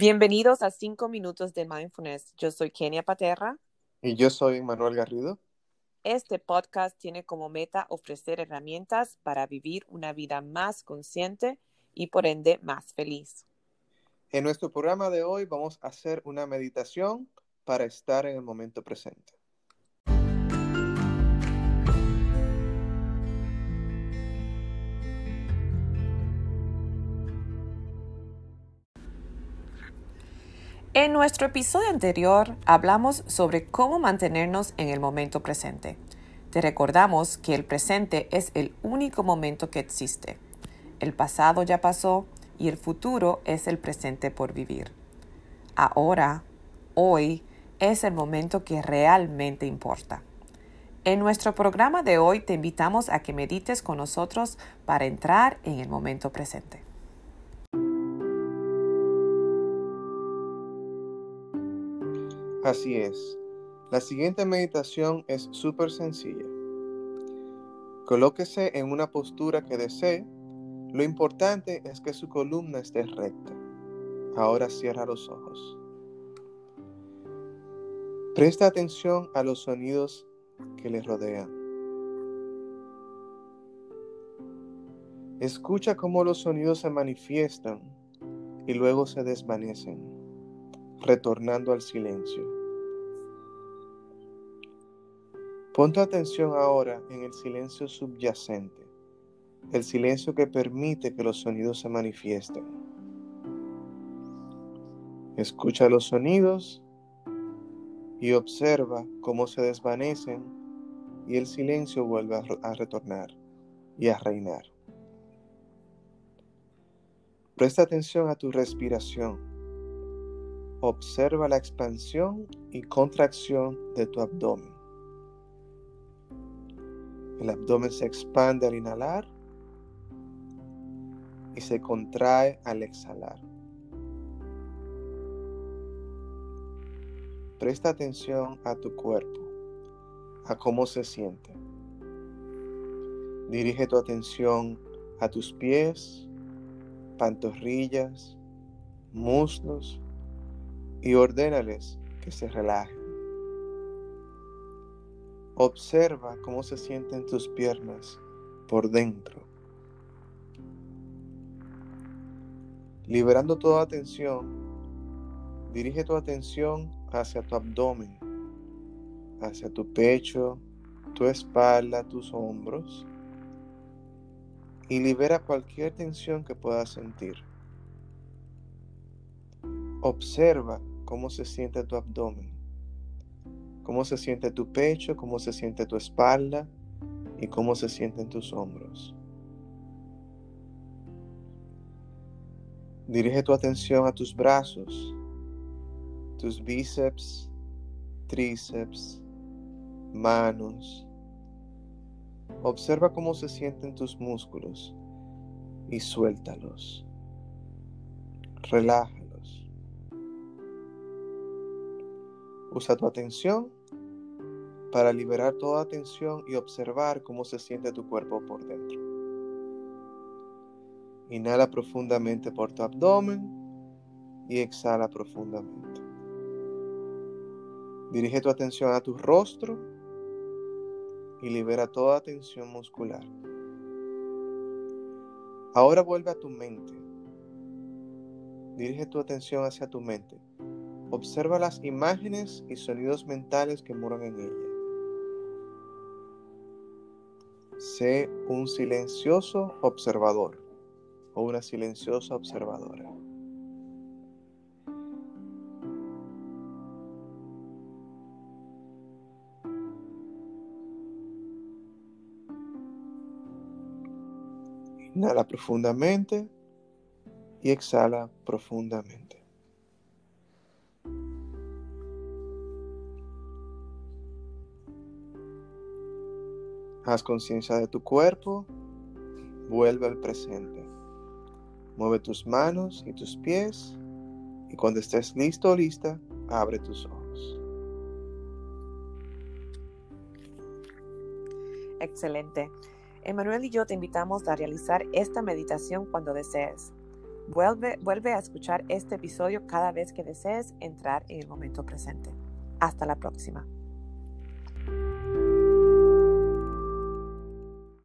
Bienvenidos a 5 minutos de mindfulness. Yo soy Kenia Paterra. Y yo soy Manuel Garrido. Este podcast tiene como meta ofrecer herramientas para vivir una vida más consciente y por ende más feliz. En nuestro programa de hoy vamos a hacer una meditación para estar en el momento presente. En nuestro episodio anterior hablamos sobre cómo mantenernos en el momento presente. Te recordamos que el presente es el único momento que existe. El pasado ya pasó y el futuro es el presente por vivir. Ahora, hoy, es el momento que realmente importa. En nuestro programa de hoy te invitamos a que medites con nosotros para entrar en el momento presente. Así es. La siguiente meditación es súper sencilla. Colóquese en una postura que desee. Lo importante es que su columna esté recta. Ahora cierra los ojos. Presta atención a los sonidos que le rodean. Escucha cómo los sonidos se manifiestan y luego se desvanecen, retornando al silencio. Pon tu atención ahora en el silencio subyacente, el silencio que permite que los sonidos se manifiesten. Escucha los sonidos y observa cómo se desvanecen y el silencio vuelve a, retornar y a reinar. Presta atención a tu respiración. Observa la expansión y contracción de tu abdomen. El abdomen se expande al inhalar y se contrae al exhalar. Presta atención a tu cuerpo, a cómo se siente. Dirige tu atención a tus pies, pantorrillas, muslos y ordénales que se relajen. Observa cómo se sienten tus piernas por dentro. Liberando toda atención, dirige tu atención hacia tu abdomen, hacia tu pecho, tu espalda, tus hombros y libera cualquier tensión que puedas sentir. Observa cómo se siente tu abdomen cómo se siente tu pecho, cómo se siente tu espalda y cómo se sienten tus hombros. Dirige tu atención a tus brazos, tus bíceps, tríceps, manos. Observa cómo se sienten tus músculos y suéltalos. Relájalos. Usa tu atención para liberar toda tensión y observar cómo se siente tu cuerpo por dentro. Inhala profundamente por tu abdomen y exhala profundamente. Dirige tu atención a tu rostro y libera toda tensión muscular. Ahora vuelve a tu mente. Dirige tu atención hacia tu mente. Observa las imágenes y sonidos mentales que moran en ella. Sé un silencioso observador o una silenciosa observadora. Inhala profundamente y exhala profundamente. Haz conciencia de tu cuerpo, vuelve al presente. Mueve tus manos y tus pies y cuando estés listo o lista, abre tus ojos. Excelente. Emanuel y yo te invitamos a realizar esta meditación cuando desees. Vuelve, vuelve a escuchar este episodio cada vez que desees entrar en el momento presente. Hasta la próxima.